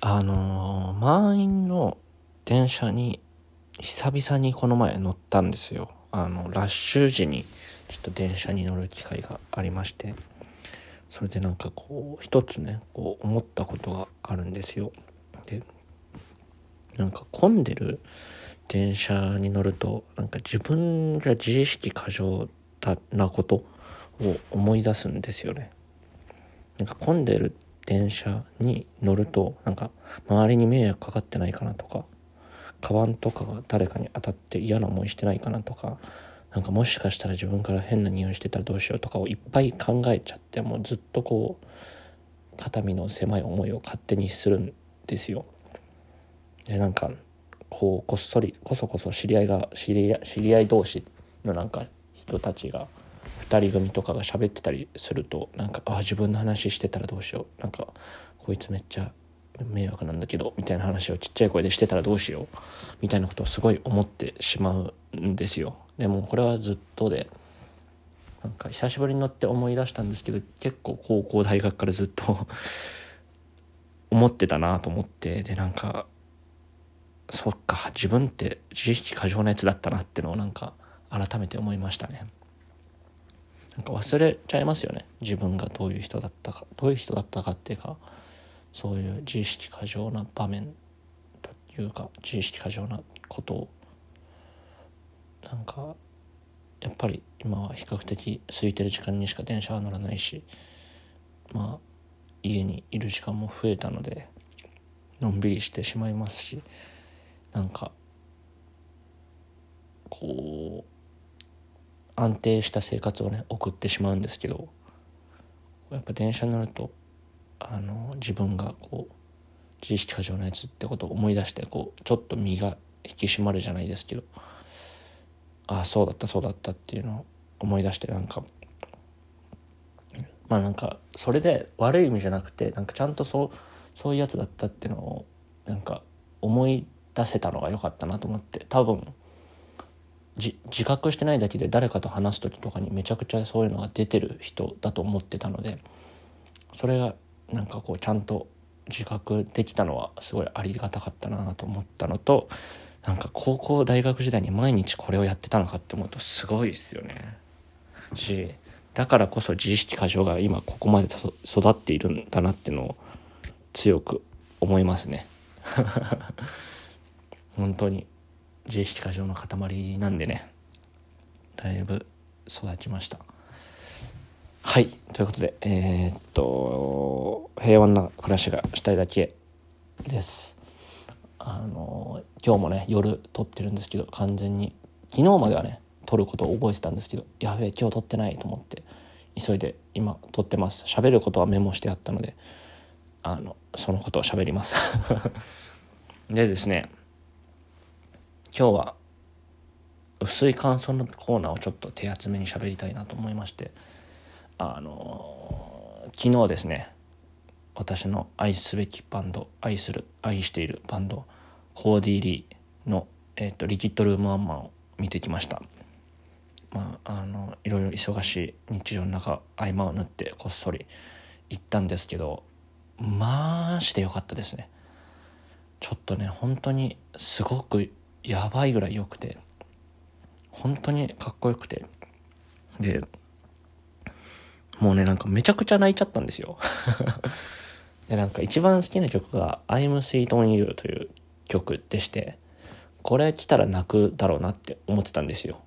あのー、満員の電車に久々にこの前乗ったんですよ。あの、ラッシュ時にちょっと電車に乗る機会がありまして、それでなんかこう、一つね、こう思ったことがあるんですよ。で、なんか混んでる電車に乗ると、なんか自分が自意識過剰なことを思い出すんですよね。なんか混んでる電車に乗るとなんか周りに迷惑かかってないかなとかカバンとかが誰かに当たって嫌な思いしてないかなとかなんかもしかしたら自分から変な匂いしてたらどうしようとかをいっぱい考えちゃってもうずっとこう肩身の狭い思いを勝手にするんですよ。でなんかこうこっそりこそこそ知り合いが知り合い知り合い同士のなんか人たちが2人組とかが喋ってたりするとなんかあ自分の話してたらどうしよう。なんかこいつめっちゃ迷惑なんだけどみたいな話をちっちゃい声でしてたらどうしよう。みたいなことをすごい思ってしまうんですよ。でもこれはずっとでなんか久しぶりに乗って思い出したんですけど結構高校大学からずっと 思ってたなと思ってでなんかそっか自分って自意識過剰なやつだったなってのをなんか改めて思いましたね。なんか忘れちゃいますよね。自分がどういう人だったかどういう人だったかっていうかそういう自意識過剰な場面というか自意識過剰なことを。なんかやっぱり今は比較的空いてる時間にしか電車は乗らないしまあ家にいる時間も増えたのでのんびりしてしまいますしなんかこう安定した生活をね送ってしまうんですけどやっぱ電車に乗るとあの自分がこう自意識過剰なやつってことを思い出してこうちょっと身が引き締まるじゃないですけどああそうだったそうだったっていうのを思い出してなんかまあなんかそれで悪い意味じゃなくてなんかちゃんとそうそういうやつだったっていうのをなんか思い出せたのが良かったなと思って多分自覚してないだけで誰かと話す時とかにめちゃくちゃそういうのが出てる人だと思ってたのでそれがなんかこうちゃんと自覚できたのはすごいありがたかったなと思ったのとなんか高校大学時代に毎日これをやってたのかって思うとすごいですよね。しだからこそ自意識過剰が今ここまで育っているんだなっていうのを強く思いますね。本当に。自意識過剰の塊なんでねだいぶ育ちました。はい。ということでえー、っと平穏な暮らしがしたいだけです。あの今日もね夜撮ってるんですけど完全に昨日まではね撮ることを覚えてたんですけどやべえ今日撮ってないと思って急いで今撮ってます。喋ることはメモしてあったのであのそのことを喋ります。でですね今日は薄い感想のコーナーをちょっと手厚めに喋りたいなと思いましてあの昨日ですね私の愛すべきバンド愛する愛しているバンドホーディ・リーの、えーと、リキッドルームワンマンを見てきました。まああのいろいろ忙しい日常の中合間を縫ってこっそり行ったんですけどまあしてよかったですね。ちょっとね本当にすごくやばいぐらい良くて本当にかっこよくて。でもうねなんかめちゃくちゃ泣いちゃったんですよ。でなんか一番好きな曲が「I'm Sweet on You」という曲でしてこれ来たら泣くだろうなって思ってたんですよ。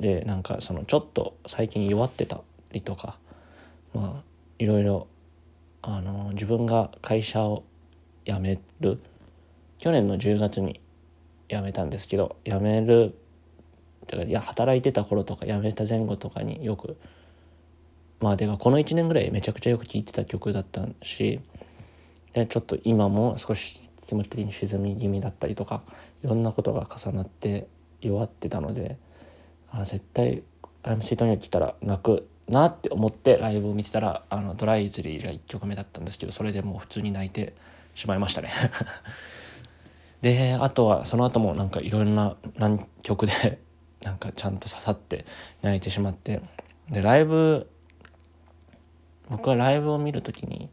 でなんかそのちょっと最近弱ってたりとかまあいろいろあの自分が会社を辞める去年の10月に辞めたんですけど辞めるいや働いてた頃とか辞めた前後とかによくまあでかこの1年ぐらいめちゃくちゃよく聴いてた曲だったしでちょっと今も少し気持ち的に沈み気味だったりとかいろんなことが重なって弱ってたのであ絶対「アイムシートに来たら泣くなって思ってライブを見てたらあのドライズリーが1曲目だったんですけどそれでもう普通に泣いてしまいましたね。であとはその後もなんかいろんな何曲で なんかちゃんと刺さって泣いてしまって。でライブ僕はライブを見る時に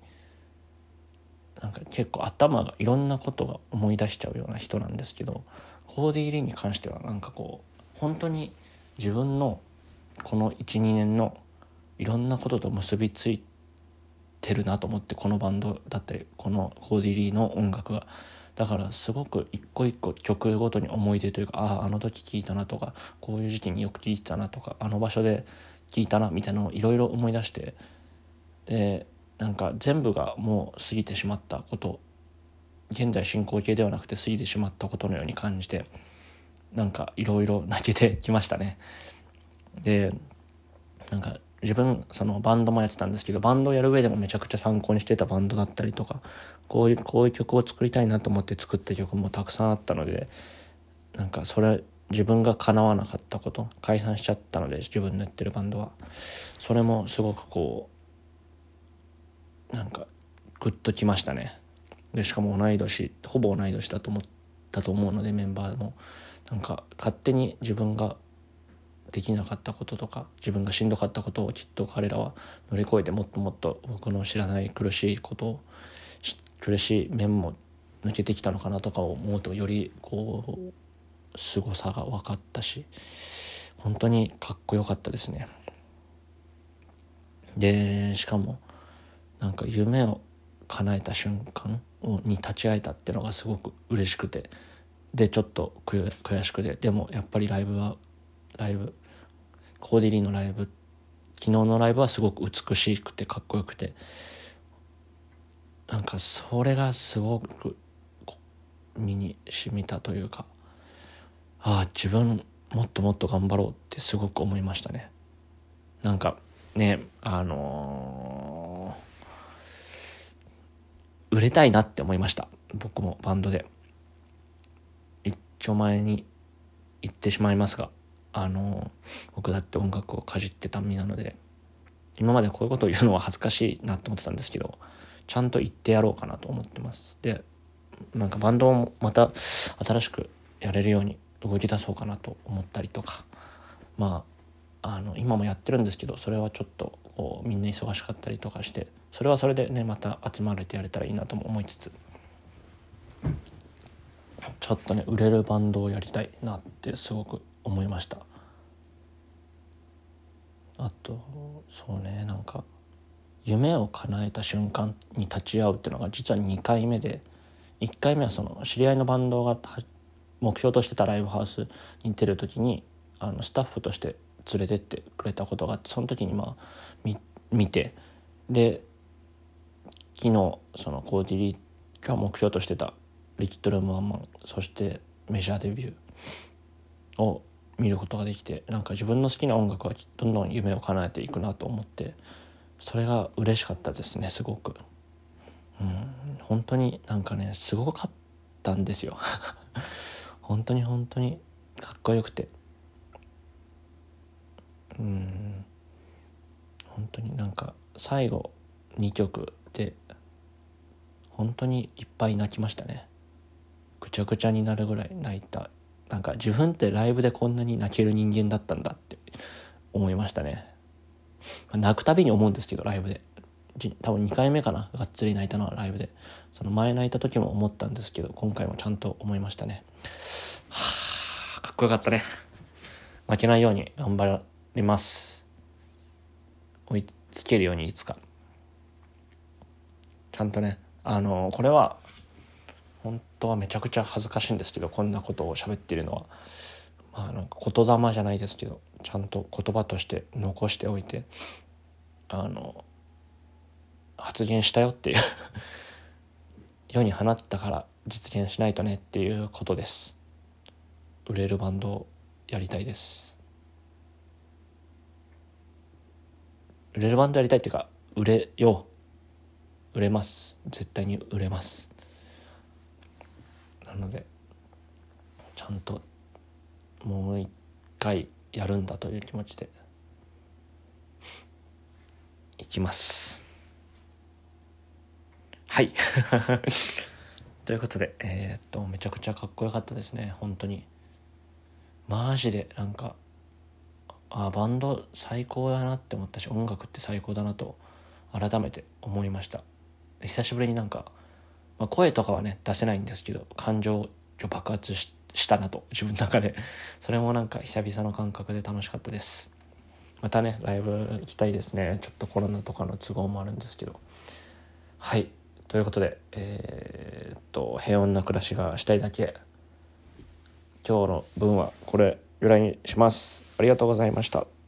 なんか結構頭がいろんなことが思い出しちゃうような人なんですけどコーディー・リーに関してはなんかこう本当に自分のこの12年のいろんなことと結びついてるなと思ってこのバンドだったりこのコーディー・リーの音楽がだからすごく一個一個曲ごとに思い出というかあああの時聴いたなとかこういう時期によく聴いたなとかあの場所で聴いたなみたいなのをいろいろ思い出してでなんか全部がもう過ぎてしまったこと現在進行形ではなくて過ぎてしまったことのように感じてなんかいろいろ泣けてきましたね。でなんか自分そのバンドもやってたんですけどバンドをやる上でもめちゃくちゃ参考にしてたバンドだったりとかこういうこういう曲を作りたいなと思って作った曲もたくさんあったのでなんかそれ自分が叶わなかったこと解散しちゃったので自分のやってるバンドは。それもすごくこうなんかグッときましたね。でしかも同い年ほぼ同い年だと思ったと思うのでメンバーも。なんか勝手に自分ができなかったこととか自分がしんどかったことをきっと彼らは乗り越えてもっともっと僕の知らない苦しいことを苦しい面も抜けてきたのかなとかを思うとよりこう凄さが分かったし本当にかっこよかったですね。でしかもなんか夢を叶えた瞬間に立ち会えたっていうのがすごく嬉しくてでちょっと悔しくてでもやっぱりライブはライブコーディリーのライブ昨日のライブはすごく美しくてかっこよくてなんかそれがすごく身に染みたというかああ自分もっともっと頑張ろうってすごく思いましたね。なんかねあのー、売れたいなって思いました。僕もバンドで。一丁前に言ってしまいますが。あの僕だって音楽をかじってた身なので今までこういうことを言うのは恥ずかしいなと思ってたんですけどちゃんと言ってやろうかなと思ってます。でなんかバンドをまた新しくやれるように動き出そうかなと思ったりとかまああの今もやってるんですけどそれはちょっとこうみんな忙しかったりとかしてそれはそれでねまた集まれてやれたらいいなとも思いつつちょっとね売れるバンドをやりたいなってすごく思いました。あとそうねなんか夢を叶えた瞬間に立ち会うっていうのが実は2回目で1回目はその知り合いのバンドが目標としてたライブハウスに出る時にあのスタッフとして連れてってくれたことがあってその時にまあ見てで昨日そのコーディリーが目標としてたリキッドルームワンマンそしてメジャーデビューを見ることができてなんか自分の好きな音楽はどんどん夢を叶えていくなと思ってそれが嬉しかったですねすごく。うん、本当になんかねすごかったんですよ。本当に本当にかっこよくて。うん本当になんか最後2曲で本当にいっぱい泣きましたね。ぐちゃぐちゃになるぐらい泣いたなんか自分ってライブでこんなに泣ける人間だったんだって思いましたね。泣くたびに思うんですけどライブで。多分2回目かな？がっつり泣いたのはライブで。その前泣いた時も思ったんですけど今回もちゃんと思いましたね。はあかっこよかったね。負けないように頑張ります。追いつけるようにいつか。ちゃんとねあのこれは当はめちゃくちゃ恥ずかしいんですけどこんなことを喋ってるのは。まあなんか言霊じゃないですけどちゃんと言葉として残しておいてあの発言したよっていう 世に放ったから実現しないとねっていうことです。売れるバンドをやりたいです。売れるバンドやりたいっていうか売れよう。売れます。絶対に売れます。なのでちゃんともう一回やるんだという気持ちでいきます。はい。ということでえー、っとめちゃくちゃかっこよかったですね。本当に。マジでなんかあバンド最高だなって思ったし音楽って最高だなと改めて思いました。久しぶりになんかまあ、声とかはね出せないんですけど感情爆発したなと 自分の中で。それもなんか久々の感覚で楽しかったです。またねライブ行きたいですね。ちょっとコロナとかの都合もあるんですけど。はい。ということでえー、っと平穏な暮らしがしたいだけ。今日の分はこれぐらいにします。ありがとうございました。